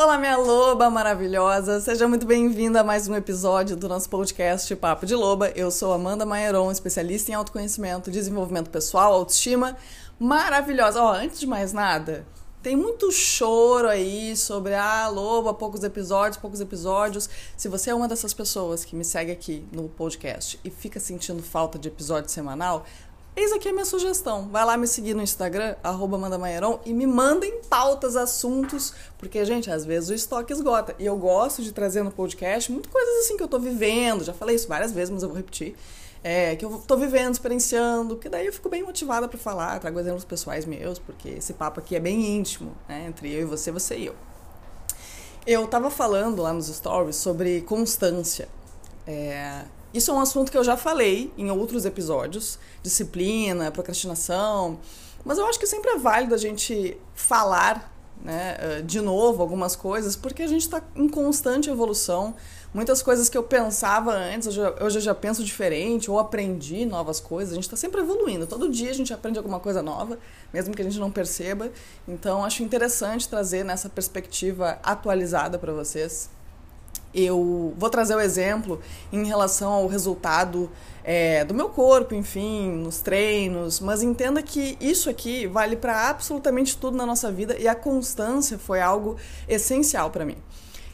Olá, minha loba maravilhosa! Seja muito bem-vinda a mais um episódio do nosso podcast Papo de Loba. Eu sou Amanda Maieron, especialista em autoconhecimento, desenvolvimento pessoal, autoestima. Maravilhosa! Ó, antes de mais nada, tem muito choro aí sobre ah, loba, poucos episódios, poucos episódios. Se você é uma dessas pessoas que me segue aqui no podcast e fica sentindo falta de episódio semanal, Eis aqui a minha sugestão. Vai lá me seguir no Instagram, arroba e me mandem pautas, assuntos, porque, gente, às vezes o estoque esgota. E eu gosto de trazer no podcast muitas coisas assim que eu tô vivendo. Já falei isso várias vezes, mas eu vou repetir. É, que eu tô vivendo, experienciando, que daí eu fico bem motivada para falar, trago exemplos pessoais meus, porque esse papo aqui é bem íntimo, né? Entre eu e você, você e eu. Eu tava falando lá nos stories sobre constância. É, isso é um assunto que eu já falei em outros episódios, disciplina, procrastinação, mas eu acho que sempre é válido a gente falar né, eh, de novo algumas coisas, porque a gente está em constante evolução. Muitas coisas que eu pensava antes, hoje, hoje eu já penso diferente, ou aprendi novas coisas. A gente está sempre evoluindo. Todo dia a gente aprende alguma coisa nova, mesmo que a gente não perceba. Então, acho interessante trazer nessa perspectiva atualizada para vocês eu vou trazer o exemplo em relação ao resultado é, do meu corpo, enfim, nos treinos, mas entenda que isso aqui vale para absolutamente tudo na nossa vida e a constância foi algo essencial para mim.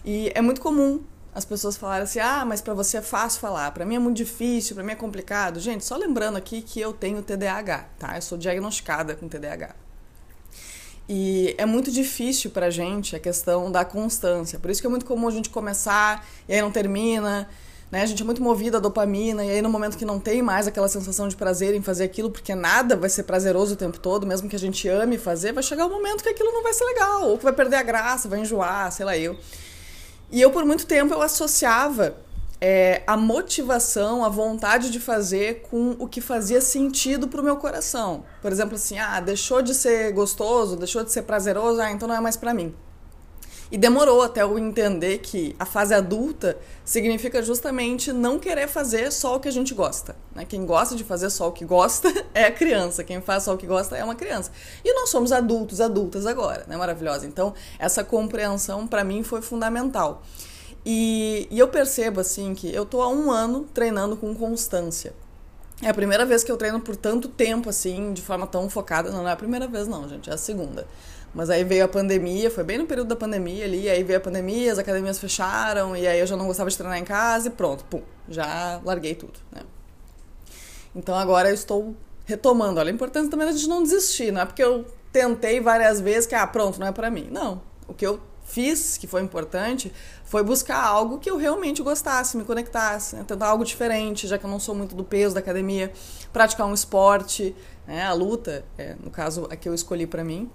E é muito comum as pessoas falarem assim: ah, mas para você é fácil falar, para mim é muito difícil, para mim é complicado. Gente, só lembrando aqui que eu tenho TDAH, tá? Eu sou diagnosticada com TDAH. E é muito difícil pra gente a questão da constância. Por isso que é muito comum a gente começar e aí não termina. Né? A gente é muito movido a dopamina, e aí no momento que não tem mais aquela sensação de prazer em fazer aquilo, porque nada vai ser prazeroso o tempo todo, mesmo que a gente ame fazer, vai chegar um momento que aquilo não vai ser legal, ou que vai perder a graça, vai enjoar, sei lá eu. E eu, por muito tempo, eu associava é, a motivação, a vontade de fazer com o que fazia sentido pro meu coração. Por exemplo, assim, ah, deixou de ser gostoso, deixou de ser prazeroso, ah, então não é mais para mim. E demorou até eu entender que a fase adulta significa justamente não querer fazer só o que a gente gosta. Né? Quem gosta de fazer só o que gosta é a criança, quem faz só o que gosta é uma criança. E nós somos adultos, adultas agora, né? Maravilhosa. Então, essa compreensão para mim foi fundamental. E, e eu percebo, assim, que eu tô há um ano treinando com constância. É a primeira vez que eu treino por tanto tempo, assim, de forma tão focada. Não, não é a primeira vez, não, gente, é a segunda. Mas aí veio a pandemia, foi bem no período da pandemia ali, aí veio a pandemia, as academias fecharam, e aí eu já não gostava de treinar em casa e pronto, pum, já larguei tudo, né? Então agora eu estou retomando. Olha, a importância também da gente não desistir, não é porque eu tentei várias vezes que, ah, pronto, não é para mim. Não, o que eu fiz, que foi importante, foi buscar algo que eu realmente gostasse, me conectasse, né? tentar algo diferente, já que eu não sou muito do peso da academia, praticar um esporte, né? a luta, é, no caso, a que eu escolhi para mim.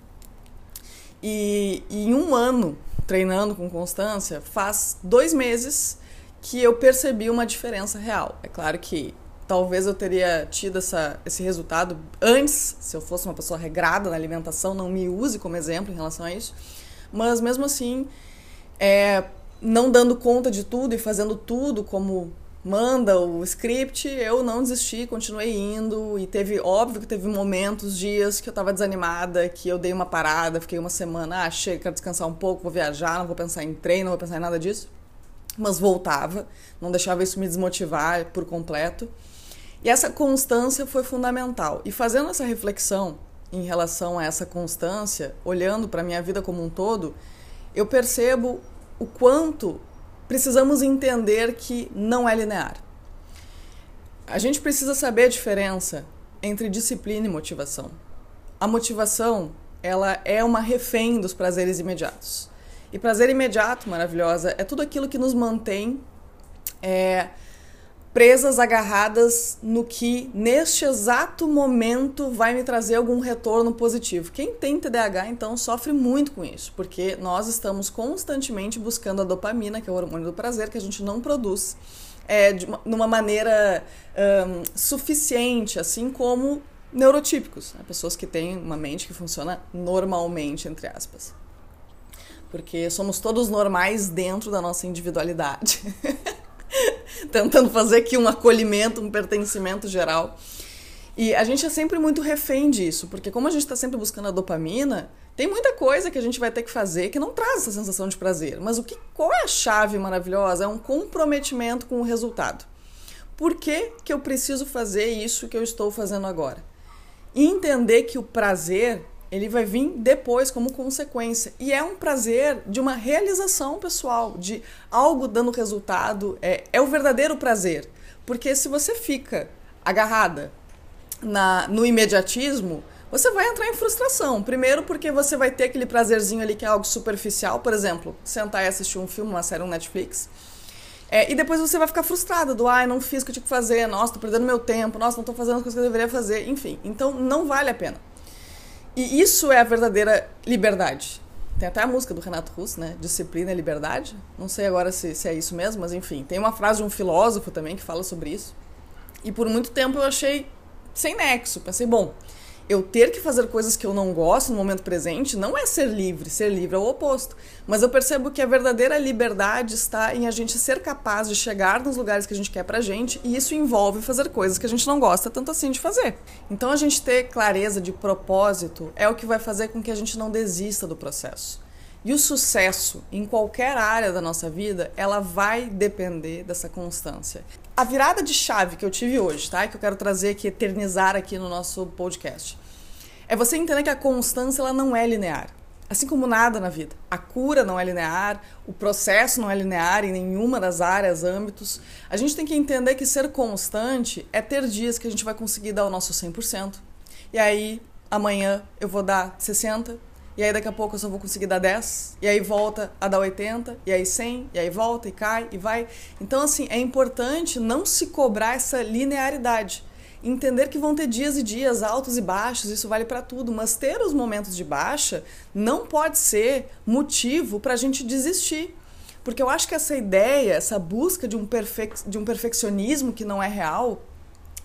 E, e em um ano treinando com constância, faz dois meses que eu percebi uma diferença real. É claro que talvez eu teria tido essa, esse resultado antes, se eu fosse uma pessoa regrada na alimentação, não me use como exemplo em relação a isso mas mesmo assim, é, não dando conta de tudo e fazendo tudo como manda o script, eu não desisti, continuei indo e teve, óbvio que teve momentos, dias que eu tava desanimada, que eu dei uma parada, fiquei uma semana, ah, chega, quero descansar um pouco, vou viajar, não vou pensar em treino, não vou pensar em nada disso. Mas voltava, não deixava isso me desmotivar por completo. E essa constância foi fundamental. E fazendo essa reflexão, em relação a essa constância, olhando para minha vida como um todo, eu percebo o quanto precisamos entender que não é linear. A gente precisa saber a diferença entre disciplina e motivação. A motivação, ela é uma refém dos prazeres imediatos. E prazer imediato, maravilhosa, é tudo aquilo que nos mantém é, presas, agarradas no que neste exato momento vai me trazer algum retorno positivo. Quem tem TDAH então sofre muito com isso, porque nós estamos constantemente buscando a dopamina, que é o hormônio do prazer, que a gente não produz é, de uma, numa maneira um, suficiente, assim como neurotípicos, né? pessoas que têm uma mente que funciona normalmente, entre aspas. Porque somos todos normais dentro da nossa individualidade. tentando fazer aqui um acolhimento, um pertencimento geral. E a gente é sempre muito refém disso, porque como a gente está sempre buscando a dopamina, Tem muita coisa que a gente vai ter que fazer que não traz essa sensação de prazer, mas o que qual é a chave maravilhosa? É um comprometimento com o resultado. Por que, que eu preciso fazer isso que eu estou fazendo agora? E entender que o prazer ele vai vir depois como consequência. E é um prazer de uma realização pessoal, de algo dando resultado. É, é o verdadeiro prazer. Porque se você fica agarrada na, no imediatismo, você vai entrar em frustração. Primeiro, porque você vai ter aquele prazerzinho ali que é algo superficial, por exemplo, sentar e assistir um filme, uma série, um Netflix. É, e depois você vai ficar frustrada do, ai, não fiz o que eu tinha que fazer, nossa, tô perdendo meu tempo, nossa, não tô fazendo as coisas que eu deveria fazer, enfim. Então, não vale a pena. E isso é a verdadeira liberdade. Tem até a música do Renato Russo, né? Disciplina e liberdade. Não sei agora se, se é isso mesmo, mas enfim. Tem uma frase de um filósofo também que fala sobre isso. E por muito tempo eu achei sem nexo. Pensei, bom, eu ter que fazer coisas que eu não gosto no momento presente não é ser livre, ser livre é o oposto. Mas eu percebo que a verdadeira liberdade está em a gente ser capaz de chegar nos lugares que a gente quer pra gente, e isso envolve fazer coisas que a gente não gosta tanto assim de fazer. Então a gente ter clareza de propósito é o que vai fazer com que a gente não desista do processo. E o sucesso em qualquer área da nossa vida, ela vai depender dessa constância. A virada de chave que eu tive hoje, tá? Que eu quero trazer aqui, eternizar aqui no nosso podcast. É você entender que a constância ela não é linear. Assim como nada na vida. A cura não é linear, o processo não é linear em nenhuma das áreas, âmbitos. A gente tem que entender que ser constante é ter dias que a gente vai conseguir dar o nosso 100%. E aí, amanhã eu vou dar 60%, e aí daqui a pouco eu só vou conseguir dar 10, e aí volta a dar 80, e aí 100, e aí volta e cai e vai. Então, assim, é importante não se cobrar essa linearidade. Entender que vão ter dias e dias altos e baixos, isso vale para tudo, mas ter os momentos de baixa não pode ser motivo para a gente desistir. Porque eu acho que essa ideia, essa busca de um, perfe de um perfeccionismo que não é real,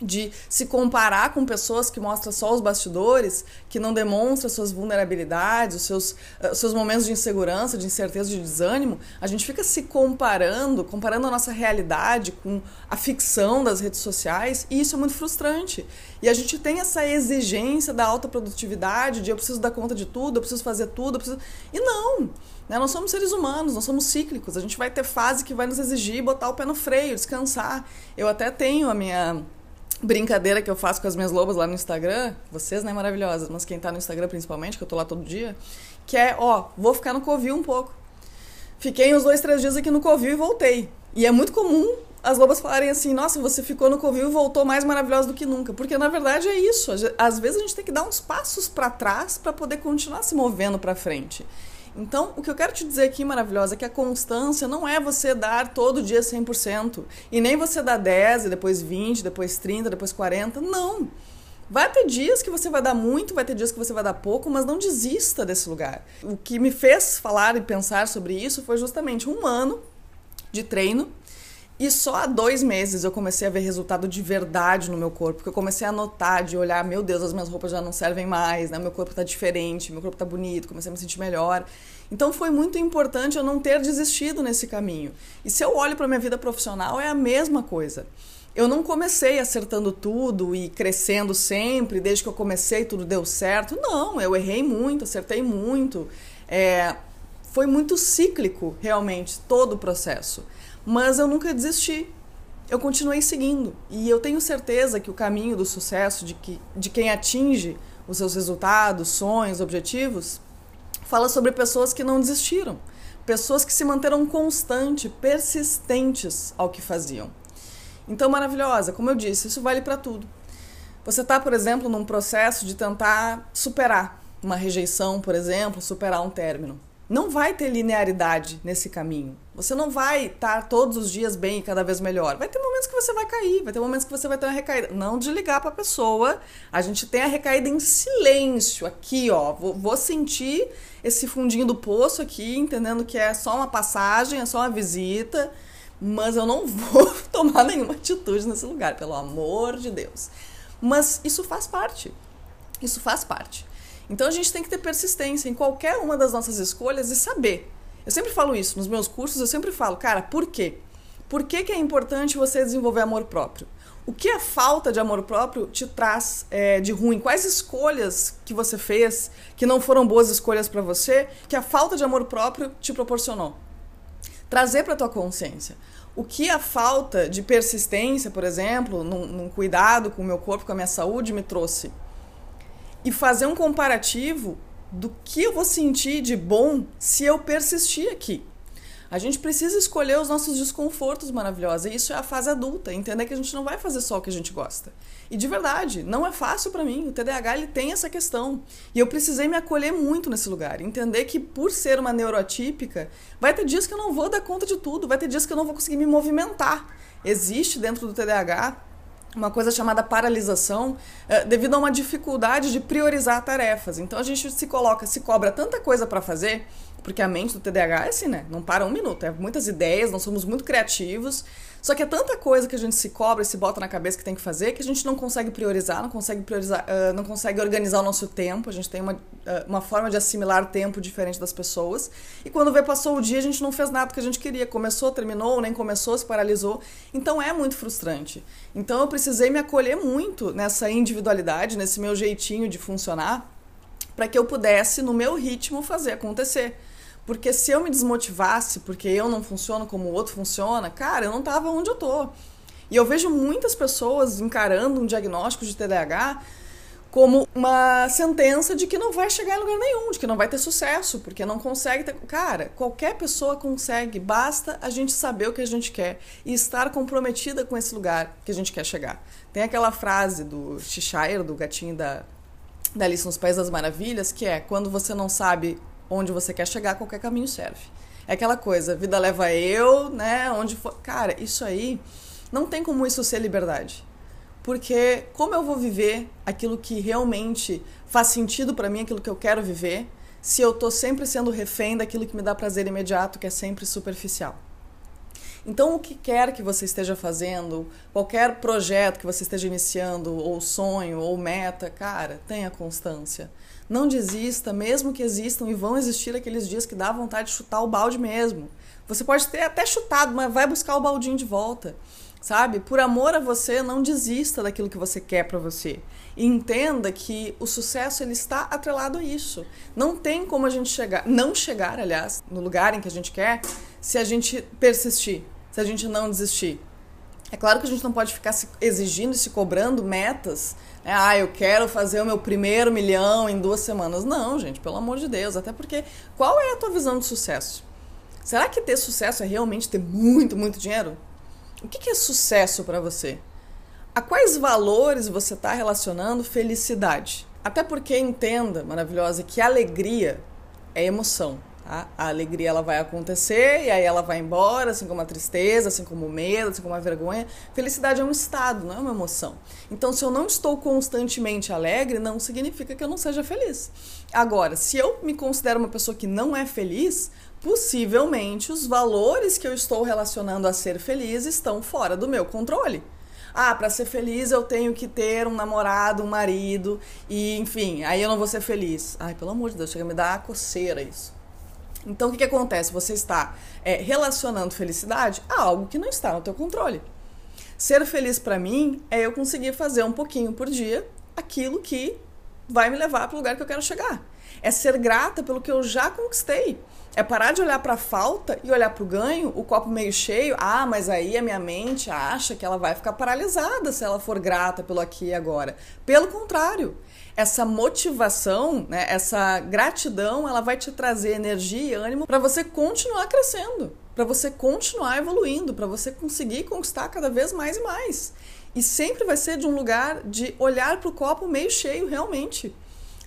de se comparar com pessoas que mostram só os bastidores, que não demonstram suas vulnerabilidades, os seus, uh, seus momentos de insegurança, de incerteza, de desânimo, a gente fica se comparando, comparando a nossa realidade com a ficção das redes sociais, e isso é muito frustrante. E a gente tem essa exigência da alta produtividade, de eu preciso dar conta de tudo, eu preciso fazer tudo, eu preciso... E não! Né? Nós somos seres humanos, nós somos cíclicos, a gente vai ter fase que vai nos exigir botar o pé no freio, descansar. Eu até tenho a minha brincadeira que eu faço com as minhas lobas lá no Instagram, vocês, né, maravilhosas, mas quem tá no Instagram principalmente, que eu tô lá todo dia, que é, ó, vou ficar no Covil um pouco. Fiquei uns dois, três dias aqui no Covil e voltei. E é muito comum as lobas falarem assim, nossa, você ficou no Covil e voltou mais maravilhosa do que nunca. Porque na verdade é isso. Às vezes a gente tem que dar uns passos para trás para poder continuar se movendo para frente. Então, o que eu quero te dizer aqui, maravilhosa, é que a constância não é você dar todo dia 100%. E nem você dar 10, depois 20, depois 30, depois 40. Não. Vai ter dias que você vai dar muito, vai ter dias que você vai dar pouco, mas não desista desse lugar. O que me fez falar e pensar sobre isso foi justamente um ano de treino e só há dois meses eu comecei a ver resultado de verdade no meu corpo, porque eu comecei a notar, de olhar, meu Deus, as minhas roupas já não servem mais, né? Meu corpo tá diferente, meu corpo tá bonito, comecei a me sentir melhor. Então foi muito importante eu não ter desistido nesse caminho. E se eu olho para minha vida profissional, é a mesma coisa. Eu não comecei acertando tudo e crescendo sempre, desde que eu comecei tudo deu certo. Não, eu errei muito, acertei muito. É, foi muito cíclico, realmente, todo o processo. Mas eu nunca desisti. Eu continuei seguindo. E eu tenho certeza que o caminho do sucesso, de, que, de quem atinge os seus resultados, sonhos, objetivos, fala sobre pessoas que não desistiram. Pessoas que se manteram constantes, persistentes ao que faziam. Então, maravilhosa, como eu disse, isso vale para tudo. Você está, por exemplo, num processo de tentar superar uma rejeição, por exemplo, superar um término não vai ter linearidade nesse caminho. Você não vai estar todos os dias bem e cada vez melhor. Vai ter momentos que você vai cair, vai ter momentos que você vai ter uma recaída. Não desligar para a pessoa. A gente tem a recaída em silêncio aqui, ó. Vou, vou, sentir esse fundinho do poço aqui, entendendo que é só uma passagem, é só uma visita, mas eu não vou tomar nenhuma atitude nesse lugar, pelo amor de Deus. Mas isso faz parte. Isso faz parte. Então a gente tem que ter persistência em qualquer uma das nossas escolhas e saber. Eu sempre falo isso nos meus cursos, eu sempre falo, cara, por quê? Por que, que é importante você desenvolver amor próprio? O que a falta de amor próprio te traz é, de ruim? Quais escolhas que você fez que não foram boas escolhas para você, que a falta de amor próprio te proporcionou? Trazer para tua consciência. O que a falta de persistência, por exemplo, num, num cuidado com o meu corpo, com a minha saúde, me trouxe? E fazer um comparativo do que eu vou sentir de bom se eu persistir aqui. A gente precisa escolher os nossos desconfortos maravilhosos. E isso é a fase adulta, entender que a gente não vai fazer só o que a gente gosta. E de verdade, não é fácil para mim. O TDAH ele tem essa questão. E eu precisei me acolher muito nesse lugar, entender que por ser uma neuroatípica, vai ter dias que eu não vou dar conta de tudo, vai ter dias que eu não vou conseguir me movimentar. Existe dentro do TDAH uma coisa chamada paralisação, eh, devido a uma dificuldade de priorizar tarefas. Então a gente se coloca, se cobra tanta coisa para fazer porque a mente do TDAH é assim, né? Não para um minuto. É muitas ideias, nós somos muito criativos. Só que é tanta coisa que a gente se cobra e se bota na cabeça que tem que fazer que a gente não consegue priorizar, não consegue priorizar, uh, não consegue organizar o nosso tempo. A gente tem uma, uh, uma forma de assimilar tempo diferente das pessoas. E quando vê, passou o dia, a gente não fez nada que a gente queria. Começou, terminou, nem começou, se paralisou. Então é muito frustrante. Então eu precisei me acolher muito nessa individualidade, nesse meu jeitinho de funcionar, para que eu pudesse, no meu ritmo, fazer acontecer. Porque se eu me desmotivasse porque eu não funciono como o outro funciona, cara, eu não tava onde eu tô. E eu vejo muitas pessoas encarando um diagnóstico de TDAH como uma sentença de que não vai chegar em lugar nenhum, de que não vai ter sucesso, porque não consegue ter. Cara, qualquer pessoa consegue, basta a gente saber o que a gente quer e estar comprometida com esse lugar que a gente quer chegar. Tem aquela frase do Cheshire, do gatinho da, da Alice nos Países das Maravilhas, que é: quando você não sabe onde você quer chegar, qualquer caminho serve. É aquela coisa, vida leva eu, né? Onde for. Cara, isso aí não tem como isso ser liberdade. Porque como eu vou viver aquilo que realmente faz sentido para mim, aquilo que eu quero viver, se eu tô sempre sendo refém daquilo que me dá prazer imediato, que é sempre superficial. Então, o que quer que você esteja fazendo, qualquer projeto que você esteja iniciando, ou sonho, ou meta, cara, tenha constância. Não desista, mesmo que existam e vão existir aqueles dias que dá vontade de chutar o balde mesmo. Você pode ter até chutado, mas vai buscar o baldinho de volta. Sabe? Por amor a você, não desista daquilo que você quer para você. E entenda que o sucesso ele está atrelado a isso. Não tem como a gente chegar, não chegar, aliás, no lugar em que a gente quer, se a gente persistir, se a gente não desistir. É claro que a gente não pode ficar se exigindo e se cobrando metas. Né? Ah, eu quero fazer o meu primeiro milhão em duas semanas. Não, gente, pelo amor de Deus. Até porque, qual é a tua visão de sucesso? Será que ter sucesso é realmente ter muito, muito dinheiro? O que é sucesso para você? A quais valores você está relacionando felicidade? Até porque entenda, maravilhosa, que alegria é emoção. Tá? A alegria ela vai acontecer e aí ela vai embora, assim como a tristeza, assim como o medo, assim como a vergonha. Felicidade é um estado, não é uma emoção. Então, se eu não estou constantemente alegre, não significa que eu não seja feliz. Agora, se eu me considero uma pessoa que não é feliz, possivelmente os valores que eu estou relacionando a ser feliz estão fora do meu controle. Ah, para ser feliz eu tenho que ter um namorado, um marido, e enfim, aí eu não vou ser feliz. Ai, pelo amor de Deus, chega a me dar coceira isso. Então, o que, que acontece? Você está é, relacionando felicidade a algo que não está no teu controle. Ser feliz para mim é eu conseguir fazer um pouquinho por dia aquilo que vai me levar para o lugar que eu quero chegar. É ser grata pelo que eu já conquistei. É parar de olhar para a falta e olhar para o ganho, o copo meio cheio. Ah, mas aí a minha mente acha que ela vai ficar paralisada se ela for grata pelo aqui e agora. Pelo contrário, essa motivação, né, essa gratidão, ela vai te trazer energia e ânimo para você continuar crescendo, para você continuar evoluindo, para você conseguir conquistar cada vez mais e mais. E sempre vai ser de um lugar de olhar para o copo meio cheio realmente.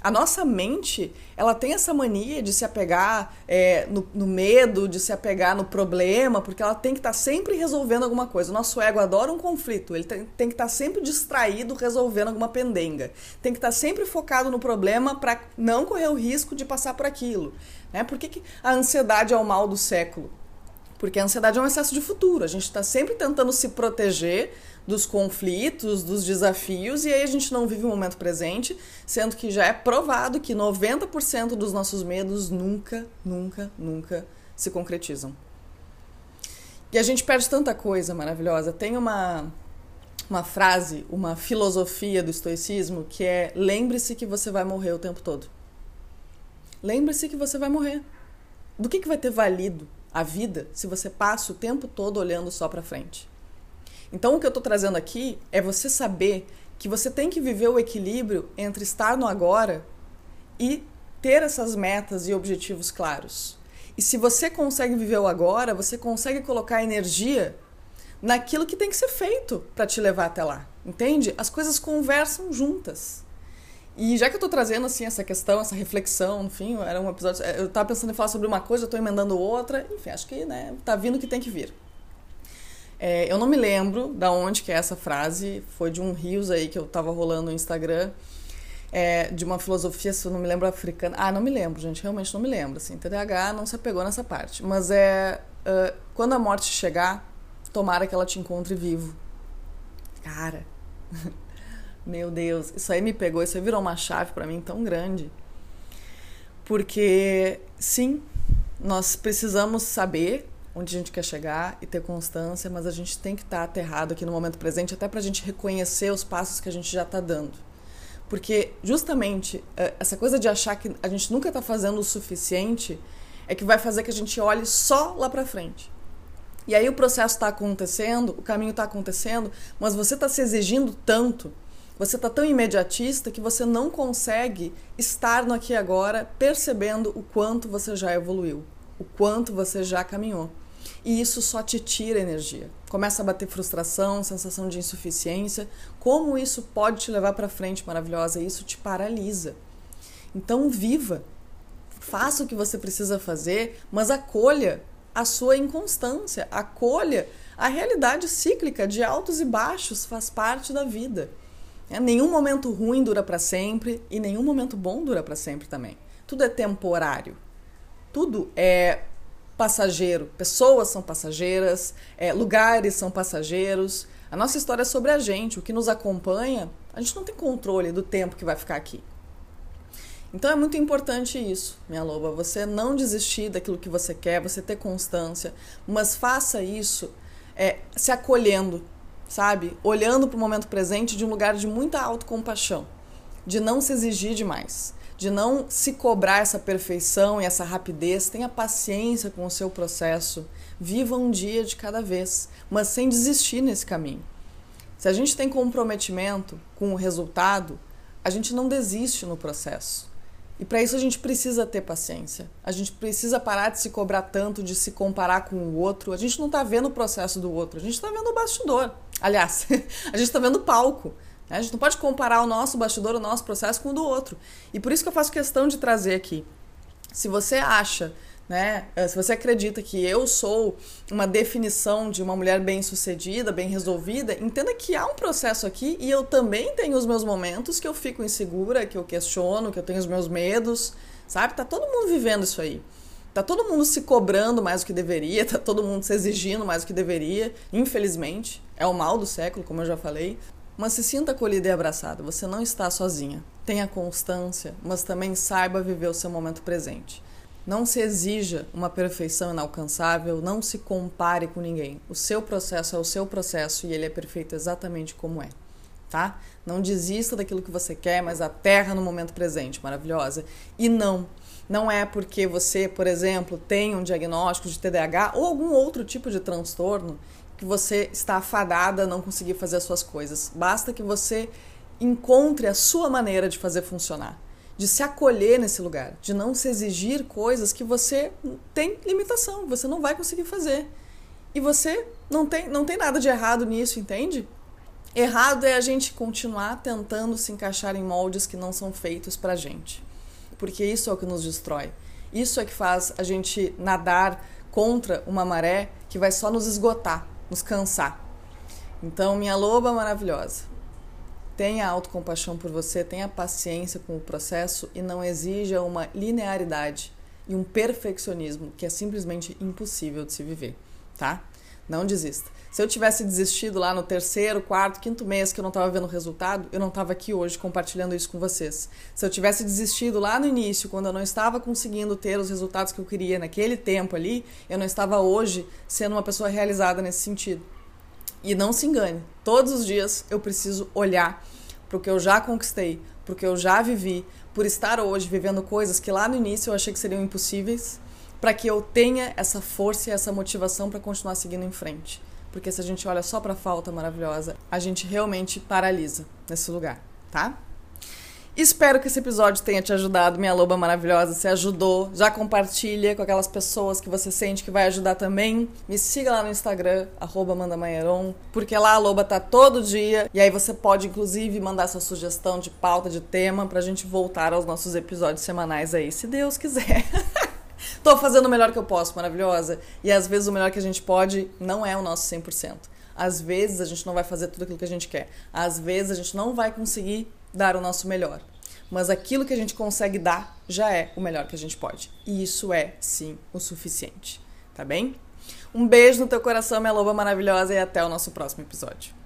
A nossa mente, ela tem essa mania de se apegar é, no, no, medo, de se apegar no problema, porque ela tem que estar tá sempre resolvendo alguma coisa. O nosso ego adora um conflito, ele tem, tem que estar tá sempre distraído resolvendo alguma pendenga. Tem que estar tá sempre focado no problema para não correr o risco de passar por aquilo. Né? Por que, que a ansiedade é o mal do século? Porque a ansiedade é um excesso de futuro. A gente está sempre tentando se proteger dos conflitos, dos desafios, e aí a gente não vive o momento presente, sendo que já é provado que 90% dos nossos medos nunca, nunca, nunca se concretizam. E a gente perde tanta coisa maravilhosa. Tem uma uma frase, uma filosofia do estoicismo que é: lembre-se que você vai morrer o tempo todo. Lembre-se que você vai morrer. Do que, que vai ter valido a vida se você passa o tempo todo olhando só para frente? Então, o que eu estou trazendo aqui é você saber que você tem que viver o equilíbrio entre estar no agora e ter essas metas e objetivos claros. E se você consegue viver o agora, você consegue colocar energia naquilo que tem que ser feito para te levar até lá. Entende? As coisas conversam juntas. E já que eu tô trazendo assim essa questão, essa reflexão, enfim, era um episódio, eu tava pensando em falar sobre uma coisa, eu tô emendando outra, enfim, acho que, né, tá vindo o que tem que vir. É, eu não me lembro da onde que é essa frase, foi de um rios aí que eu tava rolando no Instagram, é, de uma filosofia, se eu não me lembro, africana. Ah, não me lembro, gente, realmente não me lembro, assim, TDAH não se apegou nessa parte. Mas é, uh, quando a morte chegar, tomara que ela te encontre vivo. Cara... Meu Deus, isso aí me pegou, isso aí virou uma chave para mim tão grande. Porque, sim, nós precisamos saber onde a gente quer chegar e ter constância, mas a gente tem que estar aterrado aqui no momento presente, até para a gente reconhecer os passos que a gente já está dando. Porque, justamente, é, essa coisa de achar que a gente nunca está fazendo o suficiente é que vai fazer que a gente olhe só lá para frente. E aí o processo está acontecendo, o caminho está acontecendo, mas você está se exigindo tanto você está tão imediatista que você não consegue estar no aqui e agora percebendo o quanto você já evoluiu, o quanto você já caminhou. E isso só te tira energia. Começa a bater frustração, sensação de insuficiência. Como isso pode te levar para frente, maravilhosa? Isso te paralisa. Então, viva. Faça o que você precisa fazer, mas acolha a sua inconstância. Acolha a realidade cíclica de altos e baixos, faz parte da vida. É, nenhum momento ruim dura para sempre e nenhum momento bom dura para sempre também. Tudo é temporário. Tudo é passageiro. Pessoas são passageiras, é, lugares são passageiros. A nossa história é sobre a gente. O que nos acompanha, a gente não tem controle do tempo que vai ficar aqui. Então é muito importante isso, minha loba. Você não desistir daquilo que você quer, você ter constância, mas faça isso é, se acolhendo sabe? Olhando para o momento presente de um lugar de muita autocompaixão, de não se exigir demais, de não se cobrar essa perfeição e essa rapidez. Tenha paciência com o seu processo, viva um dia de cada vez, mas sem desistir nesse caminho. Se a gente tem comprometimento com o resultado, a gente não desiste no processo. E para isso a gente precisa ter paciência. A gente precisa parar de se cobrar tanto, de se comparar com o outro. A gente não está vendo o processo do outro, a gente está vendo o bastidor. Aliás, a gente está vendo palco. Né? A gente não pode comparar o nosso bastidor, o nosso processo com o do outro. E por isso que eu faço questão de trazer aqui. Se você acha né? Eh, se você acredita que eu sou uma definição de uma mulher bem-sucedida, bem resolvida, entenda que há um processo aqui e eu também tenho os meus momentos que eu fico insegura, que eu questiono, que eu tenho os meus medos, sabe? Tá todo mundo vivendo isso aí. Tá todo mundo se cobrando mais do que deveria, tá todo mundo se exigindo mais do que deveria, infelizmente. É o mal do século, como eu já falei. Mas se sinta acolhida e abraçada, você não está sozinha. Tenha constância, mas também saiba viver o seu momento presente. Não se exija uma perfeição inalcançável, não se compare com ninguém. O seu processo é o seu processo e ele é perfeito exatamente como é, tá? Não desista daquilo que você quer, mas aterra no momento presente, maravilhosa. E não, não é porque você, por exemplo, tem um diagnóstico de TDAH ou algum outro tipo de transtorno que você está afadada a não conseguir fazer as suas coisas. Basta que você encontre a sua maneira de fazer funcionar de se acolher nesse lugar, de não se exigir coisas que você tem limitação, você não vai conseguir fazer. E você não tem, não tem nada de errado nisso, entende? Errado é a gente continuar tentando se encaixar em moldes que não são feitos pra gente. Porque isso é o que nos destrói. Isso é que faz a gente nadar contra uma maré que vai só nos esgotar, nos cansar. Então, minha loba maravilhosa, Tenha autocompaixão por você, tenha paciência com o processo e não exija uma linearidade e um perfeccionismo que é simplesmente impossível de se viver, tá? Não desista. Se eu tivesse desistido lá no terceiro, quarto, quinto mês que eu não estava vendo resultado, eu não estava aqui hoje compartilhando isso com vocês. Se eu tivesse desistido lá no início, quando eu não estava conseguindo ter os resultados que eu queria naquele tempo ali, eu não estava hoje sendo uma pessoa realizada nesse sentido. E não se engane, todos os dias eu preciso olhar para o que eu já conquistei, para o que eu já vivi, por estar hoje vivendo coisas que lá no início eu achei que seriam impossíveis, para que eu tenha essa força e essa motivação para continuar seguindo em frente. Porque se a gente olha só para a falta maravilhosa, a gente realmente paralisa nesse lugar, tá? Espero que esse episódio tenha te ajudado, minha loba maravilhosa. Se ajudou, já compartilha com aquelas pessoas que você sente que vai ajudar também. Me siga lá no Instagram, @mandamaieron, porque lá a loba tá todo dia. E aí você pode, inclusive, mandar sua sugestão de pauta, de tema, pra gente voltar aos nossos episódios semanais aí, se Deus quiser. Tô fazendo o melhor que eu posso, maravilhosa. E às vezes o melhor que a gente pode não é o nosso 100%. Às vezes a gente não vai fazer tudo aquilo que a gente quer. Às vezes a gente não vai conseguir dar o nosso melhor. Mas aquilo que a gente consegue dar já é o melhor que a gente pode. E isso é, sim, o suficiente. Tá bem? Um beijo no teu coração, minha loba maravilhosa, e até o nosso próximo episódio.